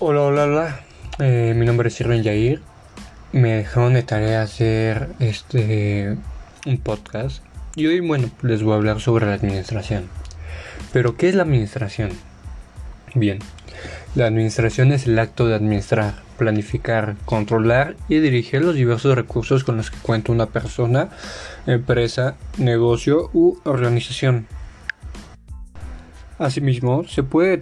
Hola, hola, hola. Eh, mi nombre es Irving Yair. Me dejaron de tarea hacer este un podcast. Y hoy, bueno, les voy a hablar sobre la administración. Pero, ¿qué es la administración? Bien, la administración es el acto de administrar, planificar, controlar y dirigir los diversos recursos con los que cuenta una persona, empresa, negocio u organización. Asimismo, se puede